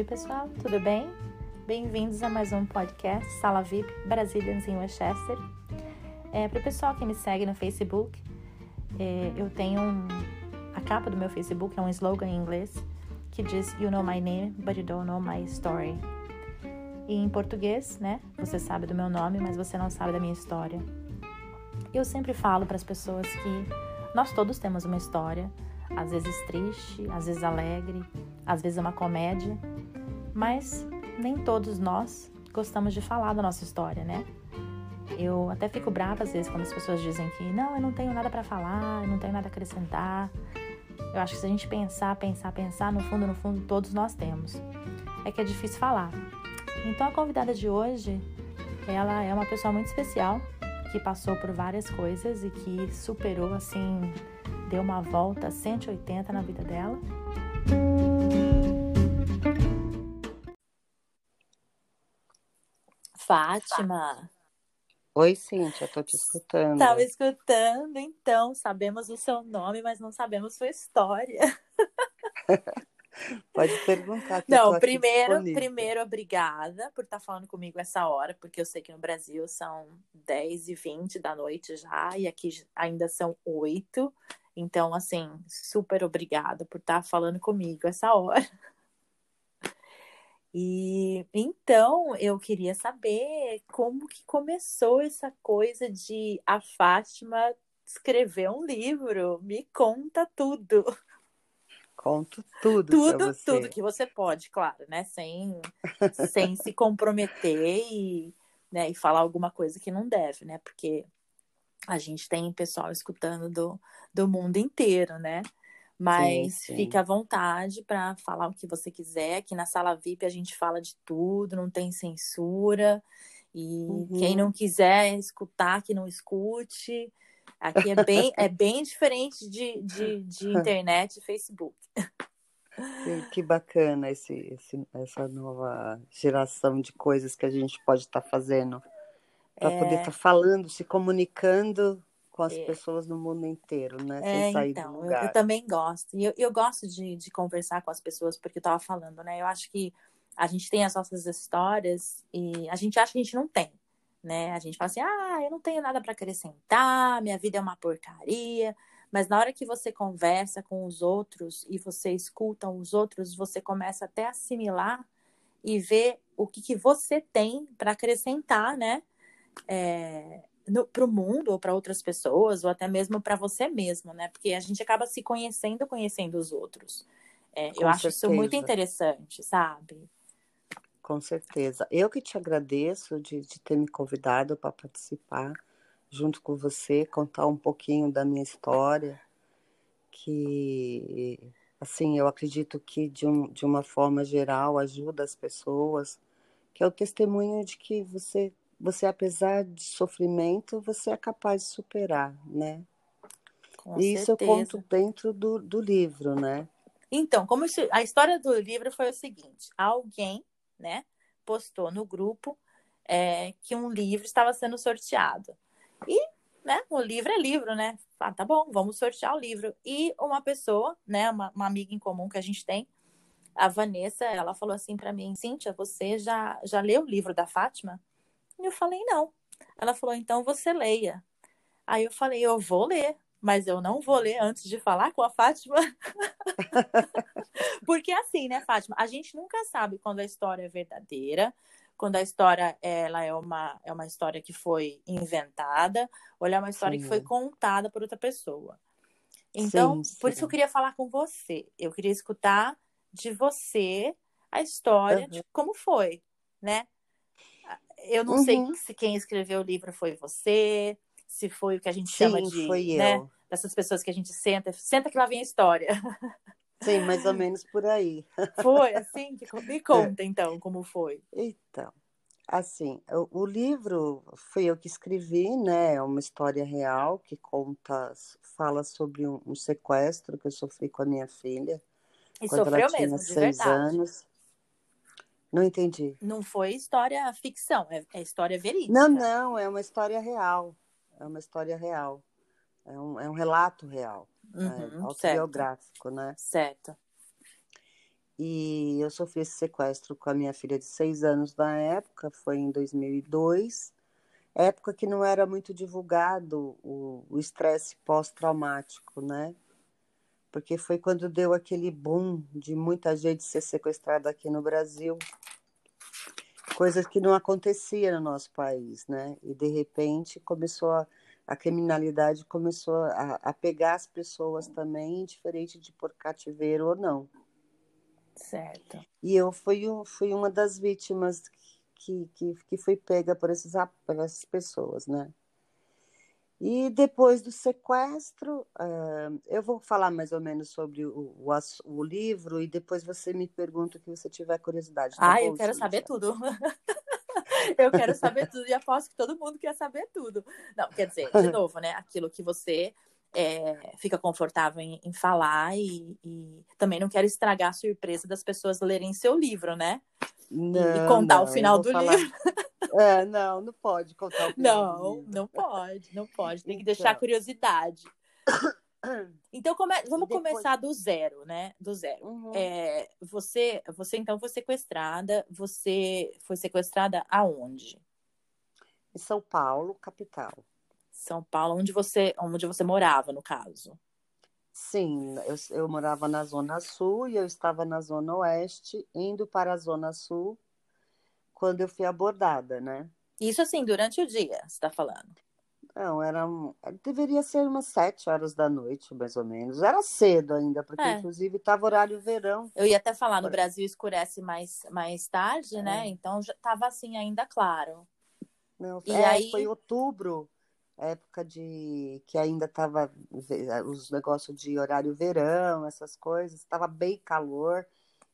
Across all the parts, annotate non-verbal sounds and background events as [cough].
Oi, pessoal, tudo bem? Bem-vindos a mais um podcast Sala VIP Brazilians em Westchester. É, Para o pessoal que me segue no Facebook, é, eu tenho um, a capa do meu Facebook é um slogan em inglês que diz You know my name, but you don't know my story. E em português, né? Você sabe do meu nome, mas você não sabe da minha história. Eu sempre falo para as pessoas que nós todos temos uma história, às vezes triste, às vezes alegre, às vezes é uma comédia, mas nem todos nós gostamos de falar da nossa história, né? Eu até fico brava às vezes quando as pessoas dizem que não, eu não tenho nada para falar, eu não tenho nada a acrescentar. Eu acho que se a gente pensar, pensar, pensar, no fundo, no fundo, todos nós temos. É que é difícil falar. Então a convidada de hoje, ela é uma pessoa muito especial que passou por várias coisas e que superou assim, deu uma volta 180 na vida dela. Fátima. Oi, Cíntia, tô te escutando. Estava escutando, então, sabemos o seu nome, mas não sabemos sua história. [laughs] Pode perguntar. não, primeiro, primeiro, obrigada por estar tá falando comigo essa hora, porque eu sei que no Brasil são 10 e 20 da noite já, e aqui ainda são 8. Então, assim, super obrigada por estar tá falando comigo essa hora. E então eu queria saber como que começou essa coisa de a Fátima escrever um livro. Me conta tudo. Conto tudo. Tudo, tudo que você pode, claro, né? Sem, sem se comprometer e, né, e falar alguma coisa que não deve, né? Porque a gente tem pessoal escutando do, do mundo inteiro, né? Mas sim, sim. fique à vontade para falar o que você quiser. Aqui na sala VIP a gente fala de tudo, não tem censura. E uhum. quem não quiser escutar, que não escute. Aqui é bem, é [laughs] bem diferente de, de, de internet e Facebook. Que, bacana esse, esse, essa nova geração de coisas que a gente pode estar tá fazendo para é... poder estar tá falando, se comunicando com as é... pessoas no mundo inteiro, né? Sem é, sair então, do lugar. Eu, eu também gosto. E eu, eu gosto de, de conversar com as pessoas, porque eu estava falando, né? Eu acho que a gente tem as nossas histórias e a gente acha que a gente não tem né? A gente fala assim: ah, eu não tenho nada para acrescentar, minha vida é uma porcaria. Mas na hora que você conversa com os outros e você escuta os outros, você começa até a assimilar e ver o que, que você tem para acrescentar, né? É, para o mundo ou para outras pessoas ou até mesmo para você mesmo, né? Porque a gente acaba se conhecendo, conhecendo os outros. É, eu acho isso muito interessante, sabe? Com certeza. Eu que te agradeço de, de ter me convidado para participar junto com você, contar um pouquinho da minha história, que, assim, eu acredito que de, um, de uma forma geral ajuda as pessoas, que é o testemunho de que você, você apesar de sofrimento, você é capaz de superar, né? Com e certeza. isso eu conto dentro do, do livro, né? Então, como isso, a história do livro foi o seguinte: alguém né, postou no grupo é, que um livro estava sendo sorteado. E, né, o livro é livro, né? Ah, tá bom, vamos sortear o livro. E uma pessoa, né, uma, uma amiga em comum que a gente tem, a Vanessa, ela falou assim para mim, Cíntia, você já, já leu o livro da Fátima? E eu falei, não. Ela falou, então você leia. Aí eu falei, eu vou ler mas eu não vou ler antes de falar com a Fátima. [laughs] Porque assim, né, Fátima? A gente nunca sabe quando a história é verdadeira, quando a história ela é uma, é uma história que foi inventada, ou é uma história sim. que foi contada por outra pessoa. Então, sim, sim. por isso eu queria falar com você. Eu queria escutar de você a história uhum. de como foi, né? Eu não uhum. sei se quem escreveu o livro foi você, se foi o que a gente Sim, chama de, foi né, eu. dessas pessoas que a gente senta, senta que lá vem a história. [laughs] Sim, mais ou menos por aí. [laughs] Foi assim? Me conta então como foi. Então, assim, o, o livro foi eu que escrevi, né? É uma história real que conta, fala sobre um, um sequestro que eu sofri com a minha filha. E sofreu mesmo, de seis verdade. anos. Não entendi. Não foi história ficção, é, é história verídica. Não, não, é uma história real é uma história real. É um, é um relato real, né, uhum, é, autobiográfico, certo. né? Certo. E eu sofri esse sequestro com a minha filha de seis anos na época, foi em 2002, época que não era muito divulgado o estresse pós-traumático, né? Porque foi quando deu aquele boom de muita gente ser sequestrada aqui no Brasil, coisas que não acontecia no nosso país, né? E de repente começou a, a criminalidade começou a, a pegar as pessoas também, diferente de por cativeiro ou não. Certo. E eu fui, fui uma das vítimas que, que, que foi pega por, esses, por essas pessoas, né? E depois do sequestro, uh, eu vou falar mais ou menos sobre o, o, o, livro e depois você me pergunta o que você tiver curiosidade. Tá ah, bom, eu quero Cíntia? saber tudo. [laughs] eu quero saber tudo e aposto que todo mundo quer saber tudo. Não, quer dizer, de [laughs] novo, né? Aquilo que você é, fica confortável em, em falar e, e, também não quero estragar a surpresa das pessoas lerem seu livro, né? Não, e contar não, o final do falar... livro. [laughs] É, não, não pode contar o final Não, não pode, não pode. Tem que então... deixar curiosidade. [coughs] Então, come... vamos depois... começar do zero, né? Do zero. Uhum. É, você, você, então, foi sequestrada. Você foi sequestrada aonde? Em São Paulo, capital. São Paulo, onde você, onde você morava, no caso. Sim, eu, eu morava na Zona Sul e eu estava na Zona Oeste, indo para a Zona Sul quando eu fui abordada, né? Isso assim, durante o dia, você está falando? Não, era, deveria ser umas sete horas da noite, mais ou menos. Era cedo ainda, porque é. inclusive estava horário verão. Eu ia até falar, no Brasil escurece mais, mais tarde, é. né? Então já estava assim ainda claro. Não, e é, aí... foi outubro época de que ainda estava os negócios de horário verão, essas coisas, estava bem calor,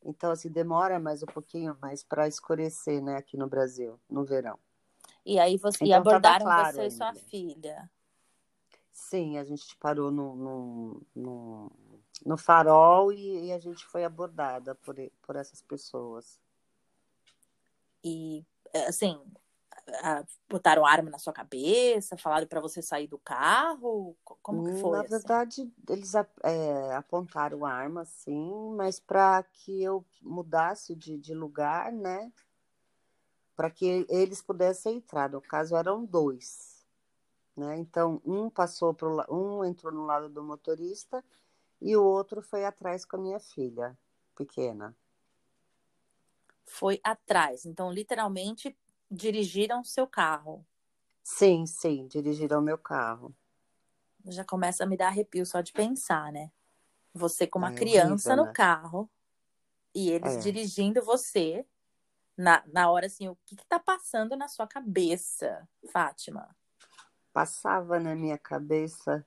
então assim demora mais um pouquinho mais para escurecer, né, aqui no Brasil, no verão. E aí você então, e abordaram claro você ainda. e sua filha? Sim, a gente parou no, no, no, no farol e, e, a gente foi abordada por, por essas pessoas. E assim, botaram arma na sua cabeça, falaram para você sair do carro? Como que foi? Na assim? verdade, eles é, apontaram arma, sim, mas para que eu mudasse de, de lugar, né? Para que eles pudessem entrar. No caso, eram dois. Né? Então, um passou pro, um entrou no lado do motorista e o outro foi atrás com a minha filha pequena. Foi atrás. Então, literalmente dirigiram seu carro. Sim, sim, dirigiram meu carro. Já começa a me dar arrepio só de pensar, né? Você com uma é criança horrível, no né? carro e eles é. dirigindo você na, na hora assim, o que, que tá passando na sua cabeça, Fátima? Passava na minha cabeça,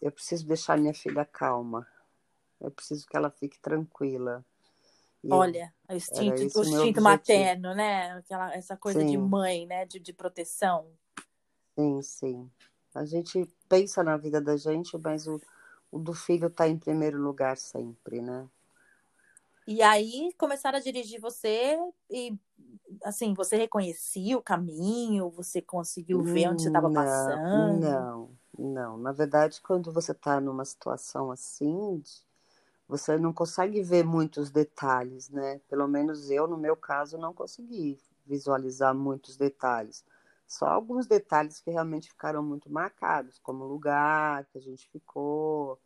eu preciso deixar minha filha calma. Eu preciso que ela fique tranquila. Olha, o instinto, o instinto materno, né? Aquela, essa coisa sim. de mãe, né? De, de proteção. Sim, sim. A gente pensa na vida da gente, mas o, o do filho está em primeiro lugar sempre, né? E aí começaram a dirigir você e assim, você reconhecia o caminho, você conseguiu ver onde você estava passando? Não, não. Na verdade, quando você está numa situação assim, você não consegue ver muitos detalhes, né? Pelo menos eu, no meu caso, não consegui visualizar muitos detalhes. Só alguns detalhes que realmente ficaram muito marcados, como o lugar que a gente ficou,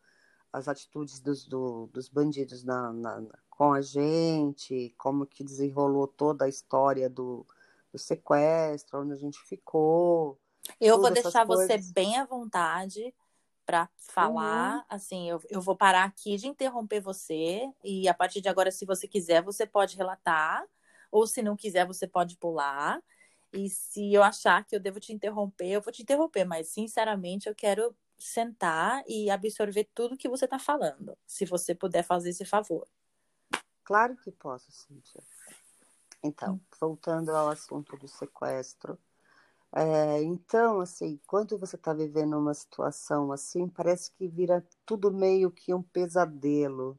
as atitudes dos, do, dos bandidos na, na, com a gente, como que desenrolou toda a história do, do sequestro, onde a gente ficou. Eu vou deixar você bem à vontade para falar. Uhum. Assim, eu, eu vou parar aqui de interromper você e a partir de agora, se você quiser, você pode relatar, ou se não quiser, você pode pular. E se eu achar que eu devo te interromper, eu vou te interromper, mas sinceramente eu quero sentar e absorver tudo que você está falando, se você puder fazer esse favor. Claro que posso, Cíntia. Então, hum. voltando ao assunto do sequestro, é, então, assim, quando você está vivendo uma situação assim, parece que vira tudo meio que um pesadelo.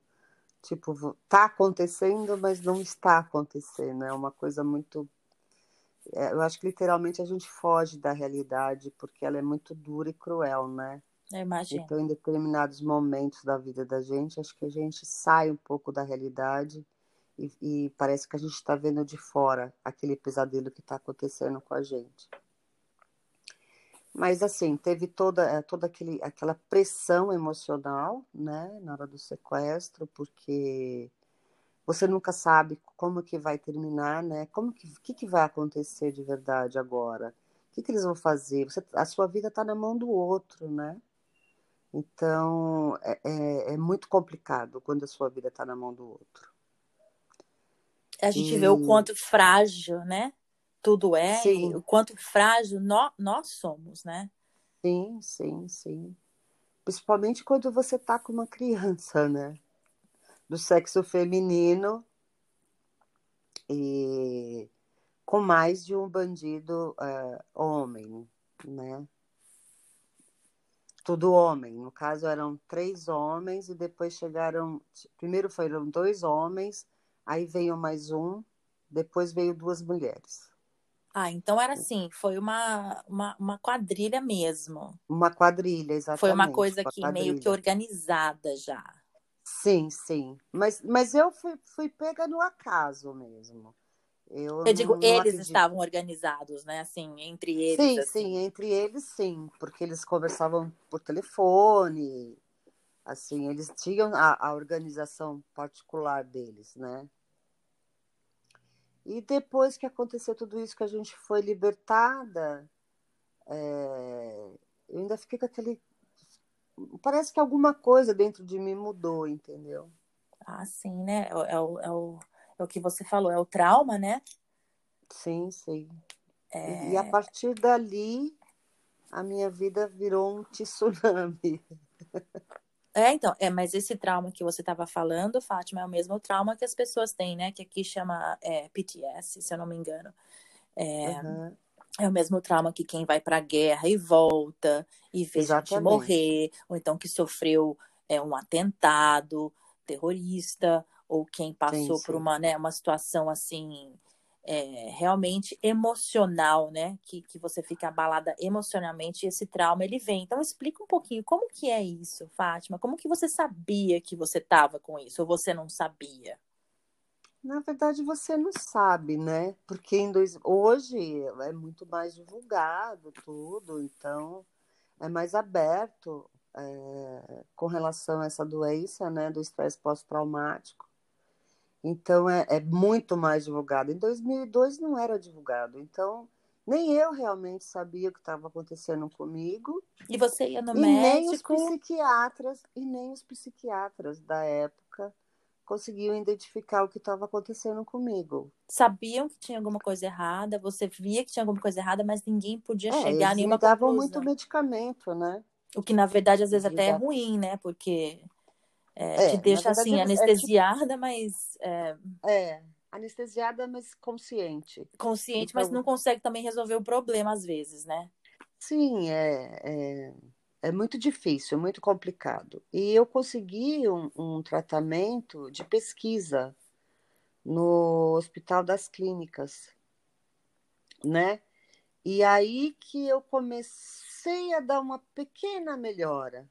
Tipo, tá acontecendo, mas não está acontecendo. É uma coisa muito. É, eu acho que literalmente a gente foge da realidade, porque ela é muito dura e cruel, né? Eu imagino. Então, em determinados momentos da vida da gente, acho que a gente sai um pouco da realidade e, e parece que a gente está vendo de fora aquele pesadelo que está acontecendo com a gente. Mas assim, teve toda, eh, toda aquele, aquela pressão emocional, né, na hora do sequestro, porque você nunca sabe como que vai terminar, né? Como que, que, que vai acontecer de verdade agora? O que, que eles vão fazer? Você, a sua vida está na mão do outro, né? Então é, é, é muito complicado quando a sua vida está na mão do outro. A gente e... vê o quanto frágil, né? Tudo é, sim. o quanto frágil nós, nós somos, né? Sim, sim, sim. Principalmente quando você está com uma criança, né? Do sexo feminino e com mais de um bandido uh, homem, né? Tudo homem. No caso, eram três homens e depois chegaram. Primeiro foram dois homens Aí veio mais um, depois veio duas mulheres. Ah, então era assim, foi uma, uma, uma quadrilha mesmo. Uma quadrilha, exatamente. Foi uma coisa que meio que organizada já. Sim, sim. Mas, mas eu fui, fui pega no acaso mesmo. Eu, eu digo, não, não eles acredito. estavam organizados, né? Assim, entre eles. Sim, assim. sim, entre eles sim, porque eles conversavam por telefone, assim, eles tinham a, a organização particular deles, né? E depois que aconteceu tudo isso, que a gente foi libertada, é... eu ainda fiquei com aquele. Parece que alguma coisa dentro de mim mudou, entendeu? Ah, sim, né? É, é, o, é, o, é o que você falou, é o trauma, né? Sim, sim. É... E a partir dali, a minha vida virou um tsunami. [laughs] É, então, é, mas esse trauma que você estava falando, Fátima, é o mesmo trauma que as pessoas têm, né? Que aqui chama é, PTS, se eu não me engano. É, uhum. é o mesmo trauma que quem vai para a guerra e volta e vê Exatamente. gente morrer, ou então que sofreu é, um atentado terrorista, ou quem passou sim, sim. por uma, né, uma situação assim é, realmente emocional, né? Que, que você fica abalada emocionalmente e esse trauma ele vem. Então explica um pouquinho como que é isso, Fátima. Como que você sabia que você estava com isso ou você não sabia? Na verdade, você não sabe, né? Porque em dois... hoje é muito mais divulgado tudo, então é mais aberto é, com relação a essa doença, né? Do estresse pós-traumático. Então é, é, muito mais divulgado. Em 2002 não era divulgado, então nem eu realmente sabia o que estava acontecendo comigo. E você ia no e médico? Nem os psiquiatras e nem os psiquiatras da época conseguiam identificar o que estava acontecendo comigo. Sabiam que tinha alguma coisa errada, você via que tinha alguma coisa errada, mas ninguém podia é, chegar a nenhuma me davam muito medicamento, né? O que na verdade às vezes até é ruim, né? Porque é, é, te deixa verdade, assim, anestesiada, é tipo... mas. É... é... anestesiada, mas consciente. Consciente, então... mas não consegue também resolver o problema às vezes, né? Sim, é, é, é muito difícil, é muito complicado. E eu consegui um, um tratamento de pesquisa no Hospital das Clínicas, né? E aí que eu comecei a dar uma pequena melhora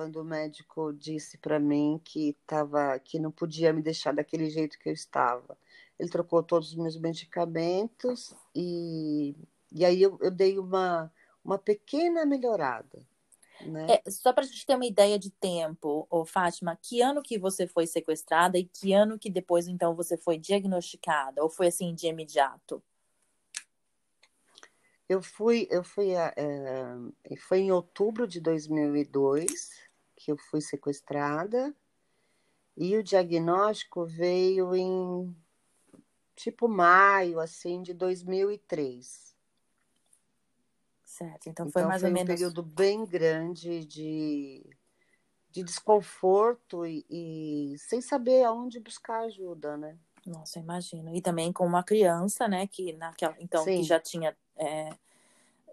quando o médico disse para mim que tava, que não podia me deixar daquele jeito que eu estava. Ele trocou todos os meus medicamentos e, e aí eu, eu dei uma, uma pequena melhorada. Né? É, só para a gente ter uma ideia de tempo, ô Fátima, que ano que você foi sequestrada e que ano que depois então você foi diagnosticada? Ou foi assim de imediato? Eu fui, eu fui, é, foi em outubro de 2002 que eu fui sequestrada e o diagnóstico veio em tipo maio assim de 2003. Certo, então foi então, mais foi ou um menos um período bem grande de, de desconforto e, e sem saber aonde buscar ajuda, né? Nossa, imagino. E também com uma criança, né, que naquela, então Sim. que já tinha é,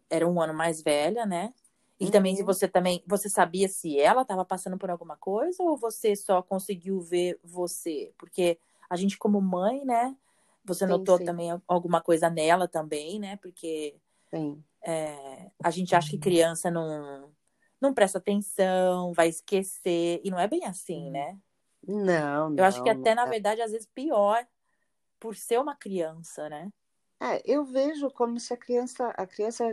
era um ano mais velha, né? E uhum. também se você também, você sabia se ela estava passando por alguma coisa ou você só conseguiu ver você? Porque a gente como mãe, né? Você sim, notou sim. também alguma coisa nela também, né? Porque é, a gente acha que criança não não presta atenção, vai esquecer. E não é bem assim, né? Não, não. Eu acho que até, na é. verdade, às vezes pior por ser uma criança, né? É, eu vejo como se a criança, a criança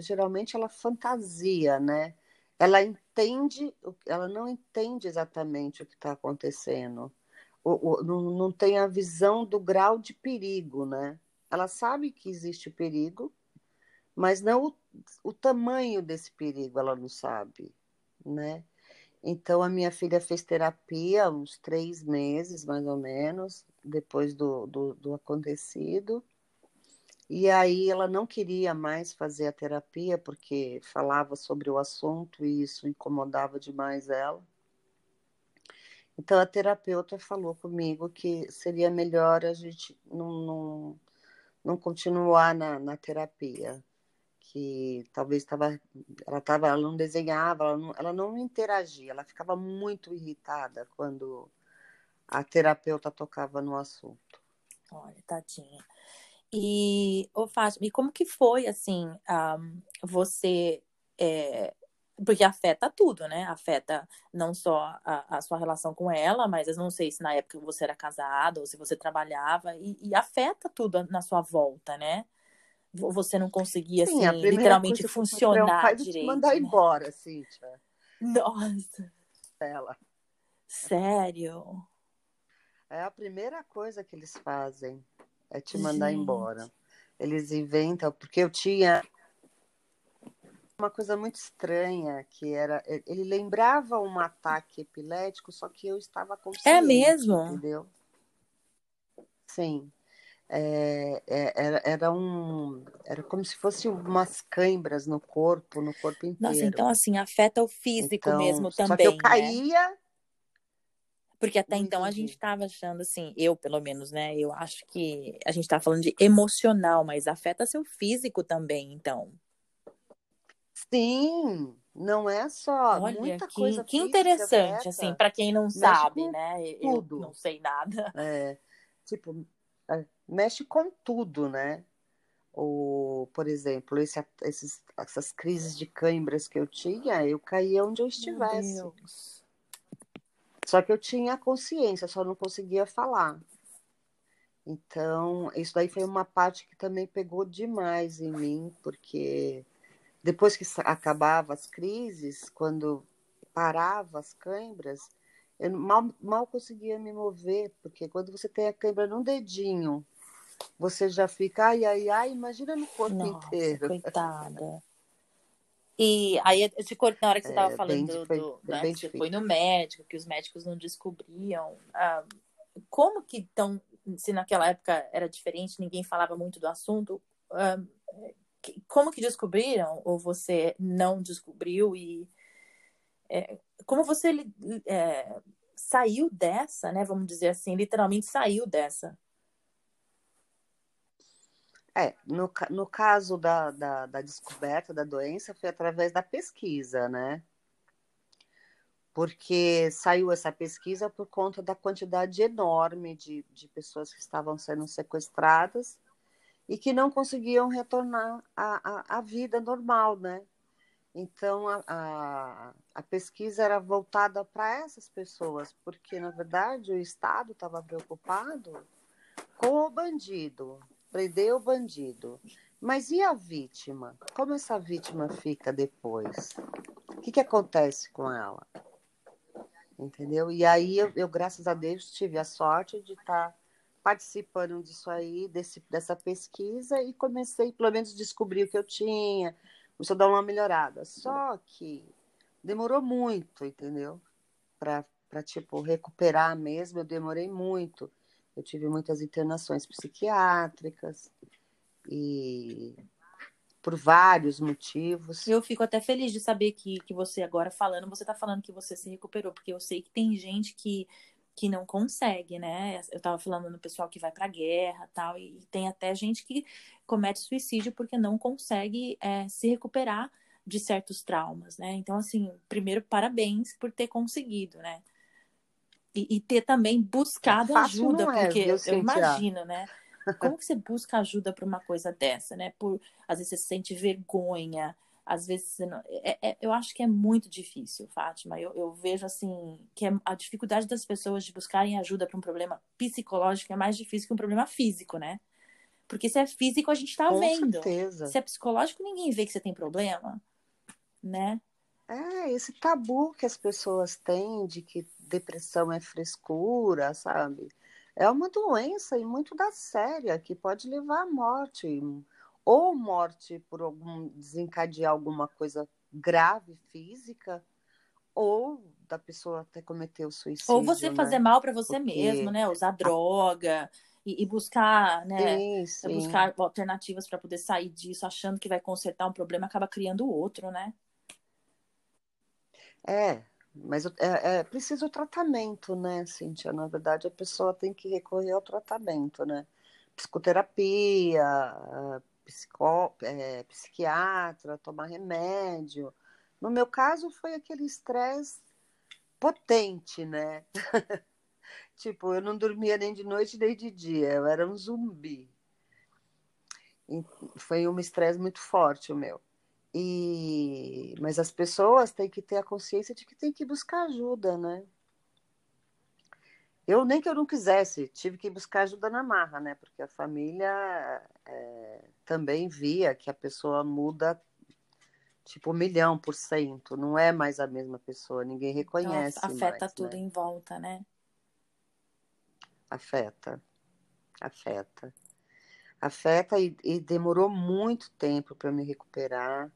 geralmente ela fantasia, né? Ela entende, ela não entende exatamente o que está acontecendo. O, o, não, não tem a visão do grau de perigo, né? Ela sabe que existe perigo, mas não o, o tamanho desse perigo ela não sabe, né? Então a minha filha fez terapia uns três meses, mais ou menos, depois do, do, do acontecido. E aí ela não queria mais fazer a terapia porque falava sobre o assunto e isso incomodava demais ela. Então a terapeuta falou comigo que seria melhor a gente não, não, não continuar na, na terapia, que talvez estava, ela tava, ela não desenhava, ela não, ela não interagia, ela ficava muito irritada quando a terapeuta tocava no assunto. Olha, tadinha. E, ô Fátima, e como que foi, assim, um, você... É, porque afeta tudo, né? Afeta não só a, a, sua relação com ela, mas eu não sei se na época você era casado ou se você trabalhava, e, e afeta tudo na sua volta, né? Você não conseguia, Sim, assim, literalmente funcionar direito. mandar né? embora, Cíntia. Nossa. Ela. Sério? É a primeira coisa que eles fazem é te mandar Gente. embora. Eles inventam, porque eu tinha uma coisa muito estranha, que era, ele lembrava um ataque epilético, só que eu estava consciente. É mesmo? Entendeu? Sim. É, é, era, era um era como se fosse umas câimbras no corpo, no corpo inteiro. Nossa, então assim, afeta o físico então, mesmo também. Só que eu né? caía, porque até então a gente estava achando assim, eu pelo menos, né? Eu acho que a gente está falando de emocional, mas afeta seu físico também, então. Sim, não é só Olha, muita que, coisa. que interessante, afeta, assim, para quem não sabe, né? Eu tudo. não sei nada. É, tipo, mexe com tudo, né? Ou, por exemplo, esse, esses, essas crises de câimbras que eu tinha, eu caía onde eu estivesse. Só que eu tinha consciência, só não conseguia falar. Então, isso daí foi uma parte que também pegou demais em mim, porque depois que acabava as crises, quando parava as câimbras, eu mal, mal conseguia me mover, porque quando você tem a câimbra num dedinho, você já fica, ai, ai, ai, imagina no corpo Nossa, inteiro. Coitada. E aí, esse corpo, na hora que você estava É, falando bem do, né, bem que você foi no médico, que os médicos não descobriam, ah, como que estão, se naquela época era diferente, ninguém falava muito do assunto, ah, que- como que descobriram? Ou você não descobriu? E é, como você é, saiu dessa, né? Vamos dizer assim, literalmente saiu dessa. É, no, no caso da, da, da descoberta da doença, foi através da pesquisa, né? Porque saiu essa pesquisa por conta da quantidade enorme de, de pessoas que estavam sendo sequestradas e que não conseguiam retornar à, à, à vida normal, né? Então, a, a, a pesquisa era voltada para essas pessoas, porque, na verdade, o Estado estava preocupado com o bandido, prender o bandido. Mas e a vítima? Como essa vítima fica depois? O que, que acontece com ela? Entendeu? E aí eu, eu, graças a Deus, tive a sorte de estar participando disso aí, desse, dessa pesquisa, e comecei, pelo menos, descobrir o que eu tinha, começou a dar uma melhorada. Só que demorou muito, entendeu? Para, tipo, recuperar mesmo, eu demorei muito. Eu tive muitas internações psiquiátricas e por vários motivos. Eu fico até feliz de saber que, que você agora falando, você está falando que você se recuperou, porque eu sei que tem gente que, que não consegue, né? Eu estava falando no pessoal que vai para a guerra tal, e tem até gente que comete suicídio porque não consegue é, se recuperar de certos traumas, né? Então, assim, primeiro, parabéns por ter conseguido, né? E, e ter também buscado ajuda, é, porque eu imagino, né? Como que você busca ajuda para uma coisa dessa, né? Por às vezes você sente vergonha, às vezes não, é, é, eu acho que é muito difícil, Fátima. Eu, eu vejo assim que é, a dificuldade das pessoas de buscarem ajuda para um problema psicológico é mais difícil que um problema físico, né? Porque se é físico, a gente está vendo. Certeza. Se é psicológico, ninguém vê que você tem problema, né? É, esse tabu que as pessoas têm de que depressão é frescura, sabe? É uma doença e muito da séria que pode levar à morte ou morte por algum desencadear alguma coisa grave física, ou da pessoa até cometer o suicídio. Ou você né? fazer mal para você Porque... mesmo, né? Usar droga e, e buscar, né? Sim, sim. Buscar alternativas para poder sair disso, achando que vai consertar um problema, acaba criando outro, né? É, mas é, é preciso o tratamento, né, Cíntia? Na verdade, a pessoa tem que recorrer ao tratamento, né? Psicoterapia, psicó, é, psiquiatra, tomar remédio. No meu caso, foi aquele estresse potente, né? [laughs] tipo, eu não dormia nem de noite nem de dia, eu era um zumbi. E foi um estresse muito forte o meu. E... Mas as pessoas têm que ter a consciência de que tem que buscar ajuda, né? Eu nem que eu não quisesse, tive que buscar ajuda na marra, né? Porque a família é, também via que a pessoa muda tipo um milhão por cento, não é mais a mesma pessoa, ninguém reconhece. Então, afeta mais, tudo né? em volta, né? Afeta, afeta. Afeta e, e demorou muito tempo para me recuperar.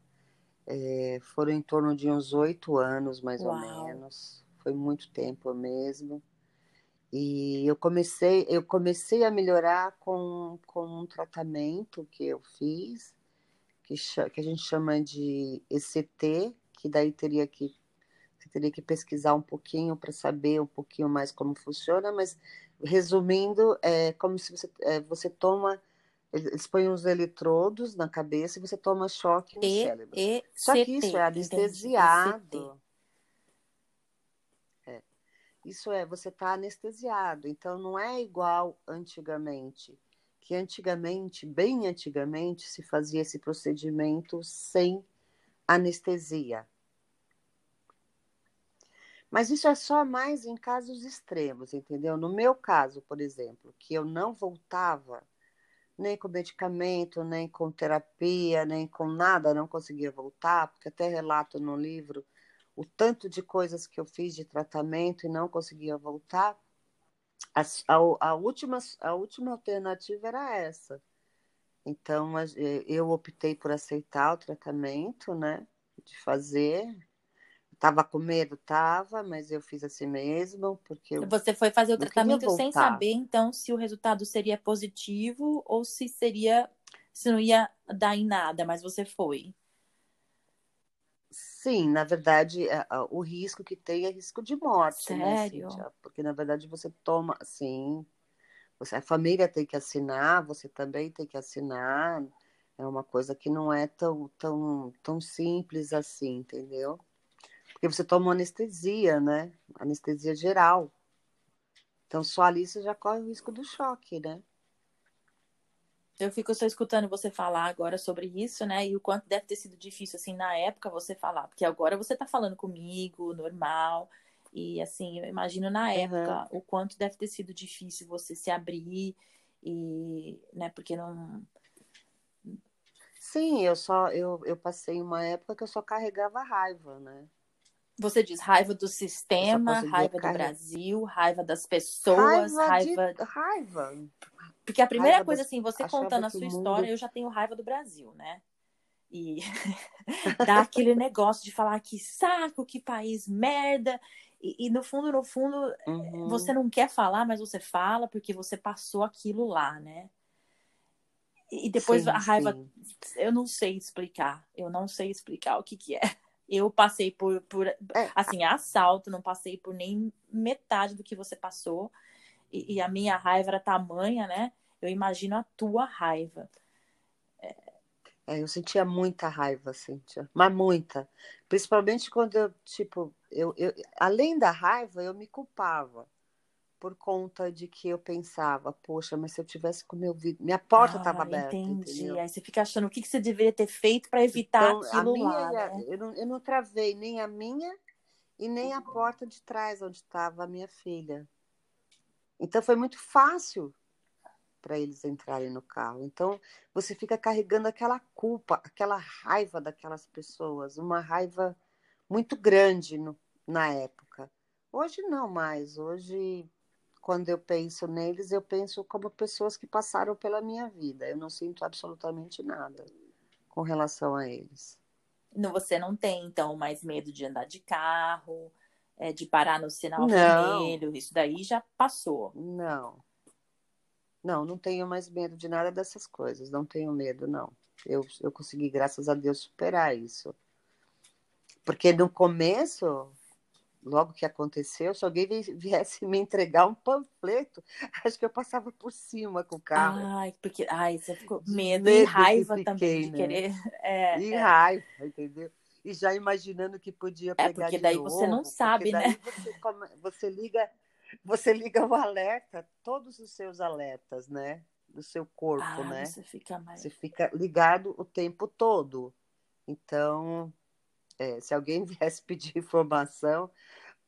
É, foram em torno de uns oito anos, mais Uau. ou menos. Foi muito tempo mesmo. E eu comecei, eu comecei a melhorar com, com um tratamento que eu fiz, que, que a gente chama de ECT, que daí teria que você teria que pesquisar um pouquinho para saber um pouquinho mais como funciona, mas resumindo, é como se você, é, você toma, eles põem uns eletrodos na cabeça e você toma choque no e, cérebro. E, Só que isso é anestesiado. Isso é, você está anestesiado, então não é igual antigamente, que antigamente, bem antigamente, se fazia esse procedimento sem anestesia. Mas isso é só mais em casos extremos, entendeu? No meu caso, por exemplo, que eu não voltava nem com medicamento, nem com terapia, nem com nada, não conseguia voltar, porque até relato no livro o tanto de coisas que eu fiz de tratamento e não conseguia voltar, a, a, a, última, a última alternativa era essa. Então, eu optei por aceitar o tratamento, né? De fazer. Tava com medo, tava, mas eu fiz assim mesmo, porque eu Você foi fazer o tratamento sem saber, então, se o resultado seria positivo ou se seria, se não ia dar em nada, mas você foi. Sim, na verdade, é, o risco que tem é risco de morte, né, Sério? né, Cíntia? Porque, na verdade, você toma, sim, você, a família tem que assinar, você também tem que assinar, é uma coisa que não é tão, tão, tão simples assim, entendeu? Porque você toma uma anestesia, né? Anestesia geral. Então, só ali você já corre o risco do choque, né? Eu fico só escutando você falar agora sobre isso, né? E o quanto deve ter sido difícil, assim, na época você falar. Porque agora você tá falando comigo, normal. E, assim, eu imagino na época uhum. o quanto deve ter sido difícil você se abrir e, né? Porque não... Sim, eu só... Eu, eu passei uma época que eu só carregava raiva, né? Você diz raiva do sistema, raiva do Brasil, raiva das pessoas, raiva... Raiva, de... raiva porque a primeira raiva coisa, assim, você contando a sua história, eu já tenho raiva do Brasil, né? E [laughs] dá aquele negócio de falar que saco, que país merda. E, e no fundo, no fundo, uhum. você não quer falar, mas você fala porque você passou aquilo lá, né? E depois sim, a raiva, sim. eu não sei explicar. Eu não sei explicar o que que é. Eu passei por, por é. assim, assalto, não passei por nem metade do que você passou e, e a minha raiva era tamanha, né? Eu imagino a tua raiva. É... É, eu sentia muita raiva, Cíntia, mas muita. Principalmente quando eu, tipo, eu, eu, além da raiva, eu me culpava. Por conta de que eu pensava, poxa, mas se eu tivesse com meu vidro, minha porta estava ah, aberta, entendi. entendeu? Aí você fica achando o que, que você deveria ter feito para evitar Então, a aquilo minha, lá, né? eu, não, eu não travei nem a minha e nem a porta de trás onde estava a minha filha. Então foi muito fácil para eles entrarem no carro. Então você fica carregando aquela culpa, aquela raiva daquelas pessoas, uma raiva muito grande no- na época. Hoje não mais. Hoje, quando eu penso neles, eu penso como pessoas que passaram pela minha vida. Eu não sinto absolutamente nada com relação a eles. Não, você não tem, então, mais medo de andar de carro, é, de parar no sinal Não. vermelho. Isso daí já passou. Não. Não, não tenho mais medo de nada dessas coisas. Não tenho medo, não. Eu, eu consegui, graças a Deus, superar isso. Porque no começo, logo que aconteceu, se alguém vi- viesse me entregar um panfleto, [laughs] acho que eu passava por cima com o carro. Ai, porque ai, você ficou medo, medo e raiva fiquei, também de né? querer. [laughs] É, E é. raiva, entendeu? E já imaginando que podia É, pegar porque de daí novo, você não porque sabe, daí né? Você, come- você liga, você liga o alerta, todos os seus alertas, né? Do seu corpo, Ah, né? você fica mais. Você fica ligado o tempo todo. Então, é, se alguém [laughs] viesse pedir informação,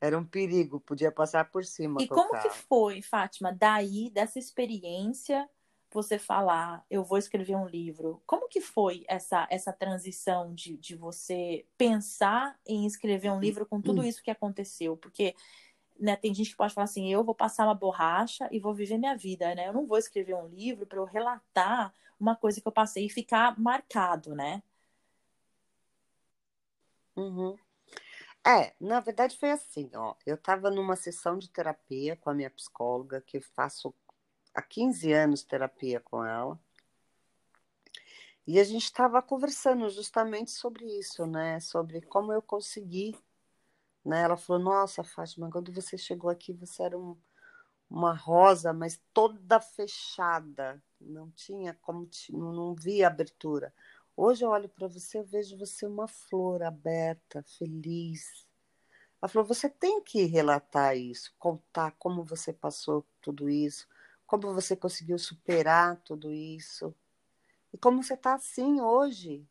era um perigo, podia passar por cima E como que carro. foi, Fátima, daí, dessa experiência, você falar, eu vou escrever um livro? Como que foi essa, essa transição de, de você pensar em escrever um livro com tudo isso que aconteceu? Porque né, tem gente que pode falar assim, eu vou passar uma borracha e vou viver minha vida, né? Eu não vou escrever um livro para eu relatar uma coisa que eu passei e ficar marcado, né? Uhum. É, na verdade foi assim, ó. Eu estava numa sessão de terapia com a minha psicóloga, que faço há 15 anos terapia com ela. E a gente estava conversando justamente sobre isso, né? Sobre como eu consegui, né? Ela falou: Nossa, Fátima, quando você chegou aqui, você era um- uma rosa, mas toda fechada, não tinha como, não via abertura. Hoje eu olho para você, eu vejo você uma flor aberta, feliz. Ela falou: Você tem que relatar isso, contar como você passou tudo isso, como você conseguiu superar tudo isso. E como você está assim hoje,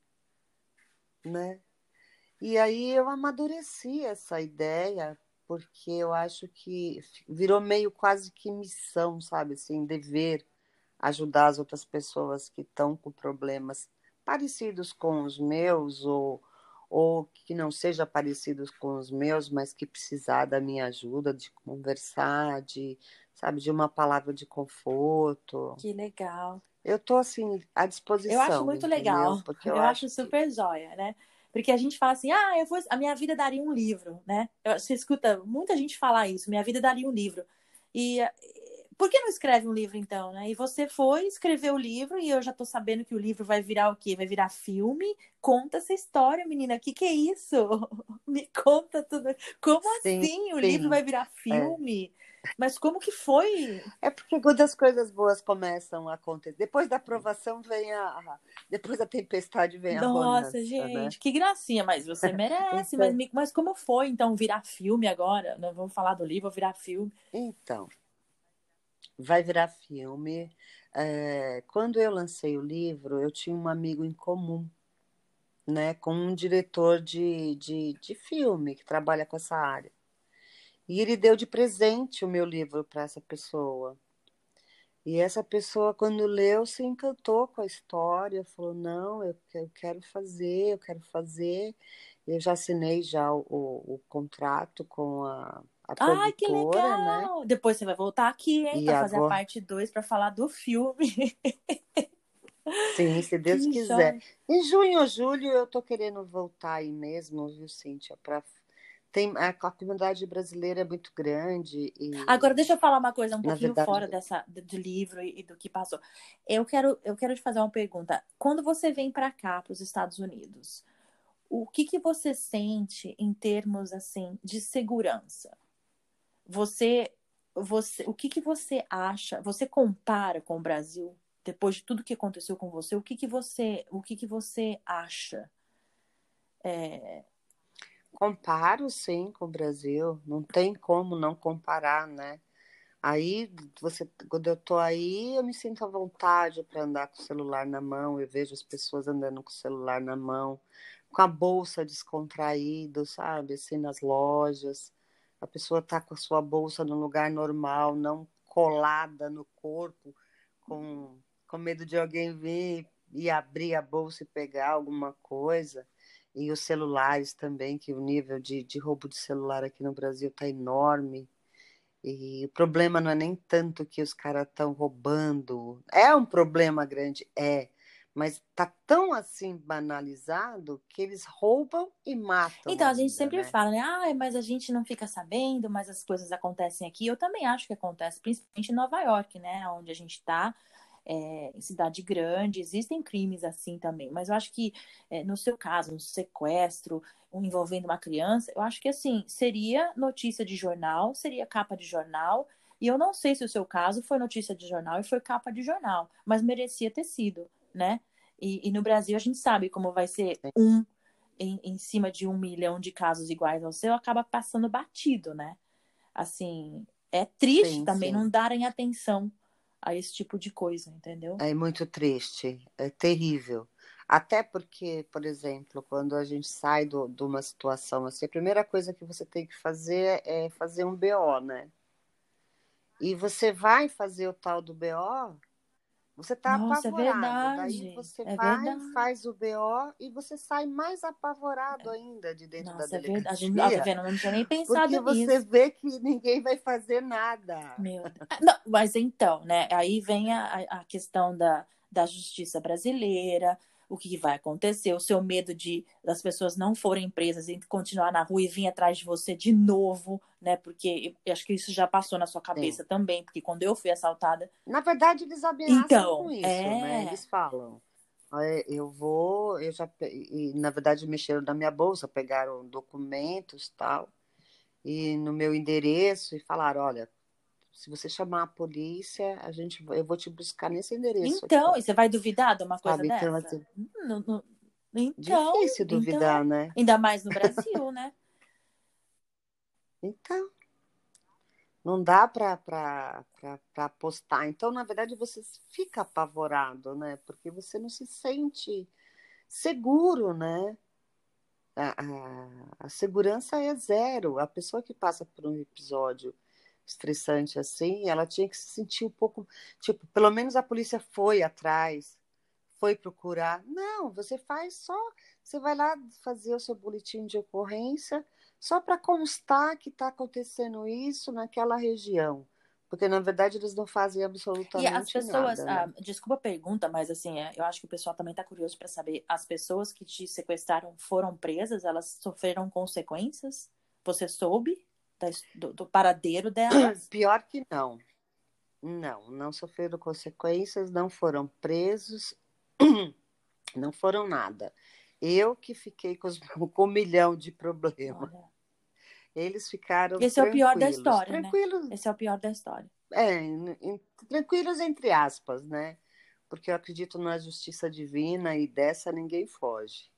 né? E aí eu amadureci essa ideia, porque eu acho que virou meio quase que missão, sabe? Assim, dever ajudar as outras pessoas que estão com problemas parecidos com os meus, ou, ou que não seja parecidos com os meus, mas que precisar da minha ajuda, de conversar, de, sabe, de uma palavra de conforto. Que legal. Eu tô assim à disposição. Eu acho muito entendeu? legal. Porque Eu, eu, acho que- super joia, né? Porque a gente fala assim, ah, eu vou, a minha vida daria um livro, né? Você escuta muita gente falar isso, minha vida daria um livro. E por que não escreve um livro então, né? E você foi escrever o livro e eu já tô sabendo que o livro vai virar o quê? Vai virar filme? Conta essa história, menina. O que que é isso? [laughs] Me conta tudo. Como Sim, assim o sim. livro vai virar filme? Mas como que foi? É porque quando as coisas boas começam a acontecer, depois da aprovação vem a, depois da tempestade vem a Nossa, bonança, gente, né? que gracinha, mas você [laughs] merece. mas, mas como foi, então, virar filme agora? Não vamos falar do livro, virar filme. Então, vai virar filme. É, quando eu lancei o livro, eu tinha um amigo em comum, né, com um diretor de, de, de filme que trabalha com essa área. E ele deu de presente o meu livro para essa pessoa. E essa pessoa, quando leu, se encantou com a história, falou: Não, eu, eu quero fazer, eu quero fazer. Eu já assinei já o, o, o contrato com a, a Ai, que né? legal! Depois você vai voltar aqui, hein, E para fazer a agora- parte 2 para falar do filme. [laughs] Sim, se Deus Que quiser. joia. Em junho ou julho eu tô querendo voltar aí mesmo, viu, Cíntia? Pra... Tem, a, a comunidade brasileira é muito grande e Agora, deixa eu falar uma coisa um Na pouquinho verdade- fora dessa, do do livro e, e do que passou. Eu quero, eu quero te fazer uma pergunta. Quando você vem para cá, para os Estados Unidos, o que que você sente em termos assim de segurança? Você, você, o que que você acha? Você compara com o Brasil depois de tudo que aconteceu com você? O que que você, o que que você acha? É, comparo sim com o Brasil, não tem como não comparar, né? Aí, você, quando eu tô aí, eu me sinto à vontade para andar com o celular na mão. Eu vejo as pessoas andando com o celular na mão, com a bolsa descontraído, sabe? Assim, nas lojas. A pessoa tá com a sua bolsa no lugar normal, não colada no corpo, com, com medo de alguém vir e abrir a bolsa e pegar alguma coisa. E os celulares também, que o nível de, de roubo de celular aqui no Brasil está enorme. E o problema não é nem tanto que os caras estão roubando. É um problema grande, é. Mas tá tão assim banalizado que eles roubam e matam. Então, a gente ainda, sempre né? fala, né? Ah, mas a gente não fica sabendo, mas as coisas acontecem aqui. Eu também acho que acontece, principalmente em Nova York, né? Onde a gente tá, é, em cidade grande, existem crimes assim também. Mas eu acho que, é, no seu caso, um sequestro um envolvendo uma criança, eu acho que assim, seria notícia de jornal, seria capa de jornal. E eu não sei se o seu caso foi notícia de jornal e foi capa de jornal, mas merecia ter sido, né? E, e no Brasil a gente sabe como vai ser um em, em cima de um milhão de casos iguais ao seu, acaba passando batido, né? Assim, é triste Sim, também sim. não darem atenção a esse tipo de coisa, entendeu? É muito triste, é terrível. Até porque, por exemplo, quando a gente sai do, de uma situação assim, a primeira coisa que você tem que fazer é fazer um BO, né? E você vai fazer o tal do BO, você tá Nossa, é apavorado. Daí verdade. você É vai, verdade. faz o BO e você sai mais apavorado ainda de dentro da Nossa, é. A gente, ó, tá delegacia. vendo? Eu não tinha nem pensado Porque você nisso. vê que ninguém vai fazer nada. Meu Deus. Ah, Não, mas então, né? Aí vem a, a questão da, da justiça brasileira, o que vai acontecer, o seu medo de das pessoas não forem presas e continuar na rua e vir atrás de você de novo, né? Porque eu acho que isso já passou na sua cabeça também, porque quando eu fui assaltada, Na verdade, eles ameaçam Então, com isso, é. né? Eles falam. "É, Eu vou, eu já, e na verdade mexeram na minha bolsa, pegaram documentos tal, e no meu endereço e falaram, olha, se você chamar a polícia, a gente, eu vou te buscar nesse endereço então, aqui. e você vai duvidar de uma coisa Sabe, então, dessa? assim, Não- não- então, Difícil duvidar, né? então, ainda mais no Brasil, né? [laughs] Então, não dá para apostar. Então, na verdade, você fica apavorado, né? Porque você não se sente seguro, né? A, a, a segurança é zero. A pessoa que passa por um episódio estressante assim, ela tinha que se sentir um pouco, tipo, pelo menos a polícia foi atrás, foi procurar. Não, você faz só, você vai lá fazer o seu boletim de ocorrência só para constar que está acontecendo isso naquela região. Porque, na verdade, eles não fazem E absolutamente as pessoas, nada. né? ah, desculpa a pergunta, mas assim, é, eu acho que o pessoal também está curioso para saber, as pessoas que te sequestraram foram presas, elas sofreram consequências? Você soube da do, do paradeiro delas? [clears throat] Pior que não. Não, não sofreram consequências, não foram presos, [clears throat] não foram nada. Eu que fiquei com, os- [laughs] com um milhão de problemas. Eles ficaram Esse é o pior da tranquilos. história, né? Tranquilos, esse é o pior da história. é, em- tranquilos entre aspas, né? Porque eu acredito na justiça divina e dessa ninguém foge.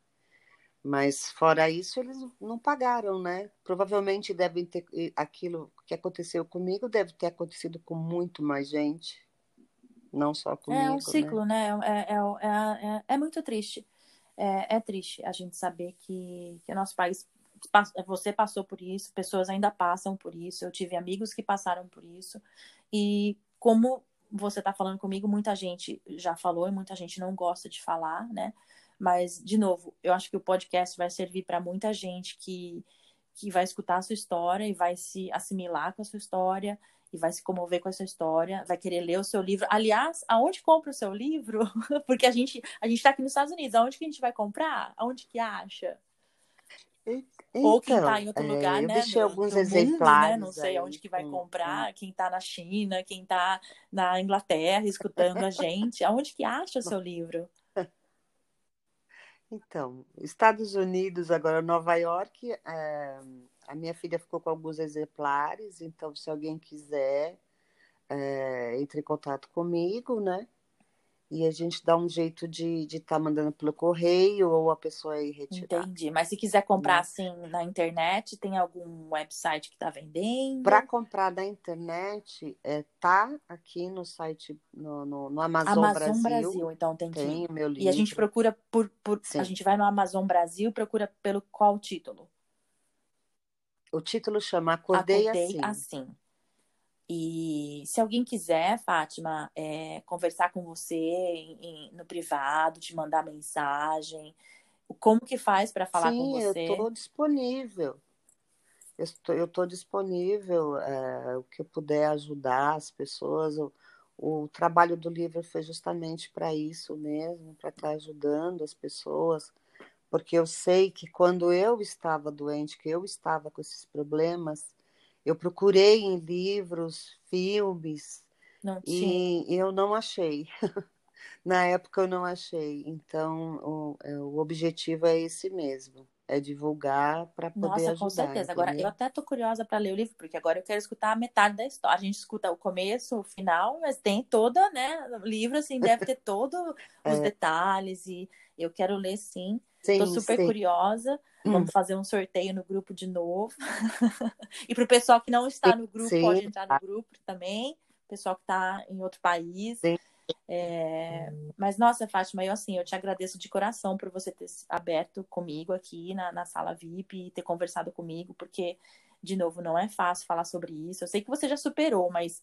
Mas fora isso, eles não pagaram, né? Provavelmente devem ter aquilo que aconteceu comigo deve ter acontecido com muito mais gente, não só comigo, É um né? ciclo, né? É, é, é, é, é muito triste. É, é triste a gente saber que, que o nosso país. Você passou por isso, pessoas ainda passam por isso. Eu tive amigos que passaram por isso. E como você está falando comigo, muita gente já falou e muita gente não gosta de falar, né? Mas, de novo, eu acho que o podcast vai servir para muita gente que, que vai escutar a sua história e vai se assimilar com a sua história e vai se comover com a sua história, vai querer ler o seu livro. Aliás, aonde compra o seu livro? [laughs] Porque a gente a gente está aqui nos Estados Unidos. Aonde que a gente vai comprar? Aonde que acha? Ou quem Então, tá em outro é, lugar, eu né? deixei do- alguns do mundo, exemplares né? Não sei aí aonde que vai com- comprar. Quem tá na China, quem tá na Inglaterra escutando a gente. Aonde que acha o seu livro? Então, Estados Unidos, agora Nova York, é, a minha filha ficou com alguns exemplares, então se alguém quiser, é, entre em contato comigo, né? E a gente dá um jeito de estar de tá mandando pelo correio ou a pessoa ir retirar. Entendi. Mas se quiser comprar né? assim na internet, tem algum website que está vendendo? Para comprar na internet, é, tá aqui no site, no, no, no Amazon, Amazon Brasil. Brasil. então tem, tem que... meu livro. E a gente procura por. por... A gente vai no Amazon Brasil, procura pelo qual título? O título chama Acordei, Acordei assim. assim. E se alguém quiser, Fátima, é, conversar com você em, em, no privado, te mandar mensagem, como que faz para falar Sim, com você? Sim, eu estou disponível. Eu estou disponível, é, o que eu puder ajudar as pessoas. O, o trabalho do livro foi justamente para isso mesmo, para estar tá ajudando as pessoas, porque eu sei que quando eu estava doente, que eu estava com esses problemas, eu procurei em livros, filmes, não e eu não achei. [laughs] Na época eu não achei. Então, o, é, o objetivo é esse mesmo. É divulgar para poder Nossa, ajudar. com certeza. Entendeu? Agora, eu até tô curiosa para ler o livro, porque agora eu quero escutar a metade da história. A gente escuta o começo, o final, mas tem toda, né? O livro, assim, deve ter todos [laughs] os é. detalhes. E eu quero ler, sim. Tô super sim. curiosa. Vamos hum. fazer um sorteio no grupo de novo. [laughs] e para o pessoal que não está no grupo, sim. pode entrar no grupo também. Pessoal que está em outro país. É... Mas, nossa, Fátima, eu assim, eu te agradeço de coração por você ter aberto comigo aqui na, na sala VIP e ter conversado comigo, porque, de novo, não é fácil falar sobre isso. Eu sei que você já superou, mas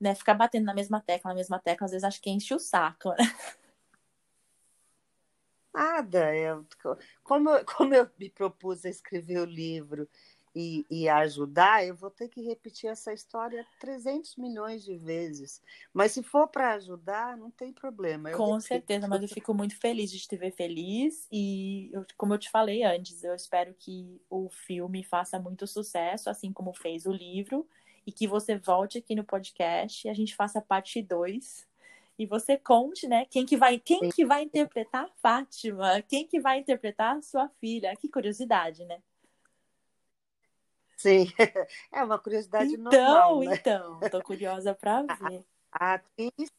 né, ficar batendo na mesma tecla, na mesma tecla, às vezes acho que enche o saco, né? [laughs] Nada. Eu, como, eu, [laughs] como eu me propus a escrever o livro e, e ajudar, eu vou ter que repetir essa história 300 milhões de vezes. Mas se for para ajudar, não tem problema. Com repito. certeza, mas eu [laughs] fico muito feliz de te ver feliz. E, eu, como eu te falei antes, eu espero que o filme faça muito sucesso, assim como fez o livro. E que você volte aqui no podcast e a gente faça parte 2 e você conte, né, quem que vai, quem que vai interpretar Fátima, quem que vai interpretar sua filha. Que curiosidade, né? Sim, [laughs] é uma curiosidade então, normal. Né? Então, tô curiosa para [laughs] ver. A, a, atriz,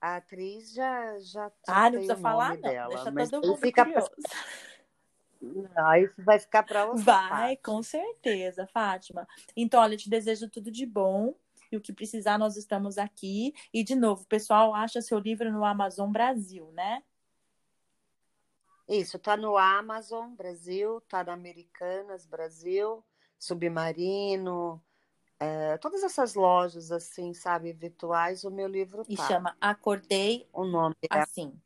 a atriz já já, Ah, não precisa falar não, dela, deixa mas todo mundo fica curioso. [laughs] Não, isso vai ficar para outra Vai, parte. com certeza, Fátima. Então, olha, eu te desejo tudo de bom e o que precisar, nós estamos aqui. E, de novo, o pessoal acha seu livro no Amazon Brasil, né? Isso, tá no Amazon Brasil, tá na Americanas Brasil, Submarino, é, todas essas lojas, assim, sabe, virtuais, o meu livro tá. E chama Acordei o nome é assim.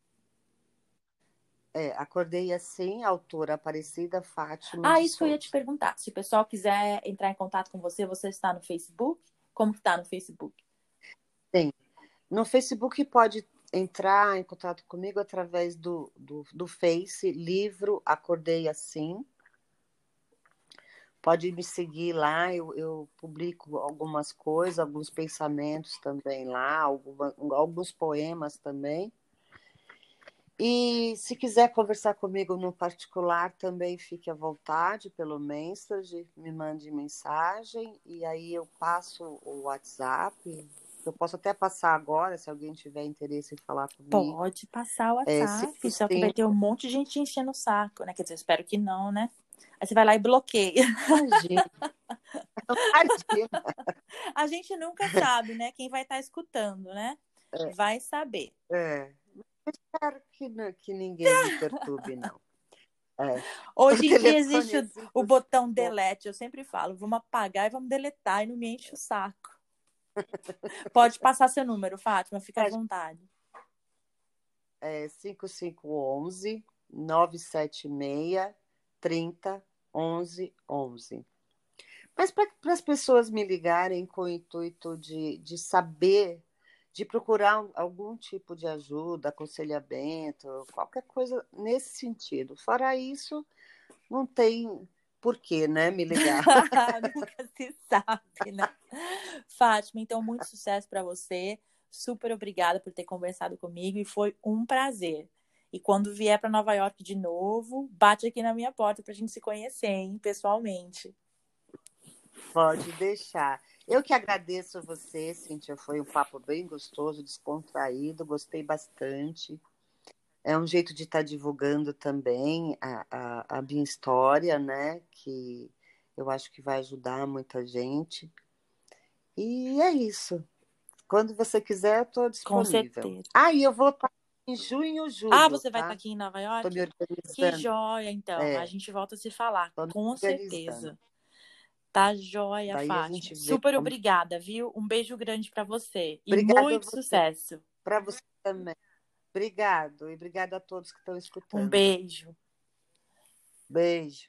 É, Acordei Assim, autora Aparecida Fátima. Ah, isso eu ia te perguntar. Se o pessoal quiser entrar em contato com você, você está no Facebook? Como que tá no Facebook? Tem. No Facebook pode entrar em contato comigo através do, do, do Face, livro Acordei Assim. Pode me seguir lá, eu, eu publico algumas coisas, alguns pensamentos também lá, alguma, alguns poemas também. E se quiser conversar comigo no particular, também fique à vontade pelo Messenger, me mande mensagem e aí eu passo o WhatsApp. Eu posso até passar agora, se alguém tiver interesse em falar comigo. Pode passar o é, WhatsApp, é, só que vai ter um monte de gente enchendo o saco, né? Quer dizer, eu espero que não, né? Aí você vai lá e bloqueia. Imagina. Imagina. [laughs] A gente nunca sabe, né? Quem vai estar tá escutando, né? É. Vai saber. É espero que, que ninguém me perturbe, não. É. Hoje em dia existe o, o botão delete. Eu sempre falo, vamos apagar e vamos deletar e não me enche o saco. Pode passar seu número, Fátima, fica à é. vontade. É 5511 976 30 11 11. Mas para as pessoas me ligarem com o intuito de, de saber de procurar algum tipo de ajuda, aconselhamento, qualquer coisa nesse sentido. Fora isso, não tem porquê, né, me ligar. [laughs] Nunca se sabe, né? Fátima, então muito sucesso para você. Super obrigada por ter conversado comigo e foi um prazer. E quando vier para Nova York de novo, bate aqui na minha porta para a gente se conhecer, hein, pessoalmente. Pode deixar. Eu que agradeço você, Cíntia. Foi um papo bem gostoso, descontraído, gostei bastante. É um jeito de estar tá divulgando também a, a, a minha história, né? Que eu acho que vai ajudar muita gente. E é isso. Quando você quiser, estou disponível. Com certeza. Ah, e eu vou estar em junho, julho. Ah, você vai tá? estar aqui em Nova York? Tô me organizando. Que joia, então. É. A gente volta a se falar. Com certeza. Tá joia, Daí Fátima. Super como... obrigada, viu? Um beijo grande para você. E muito sucesso. Para você também. Obrigado. E obrigada a todos que estão escutando. Um beijo. Beijo.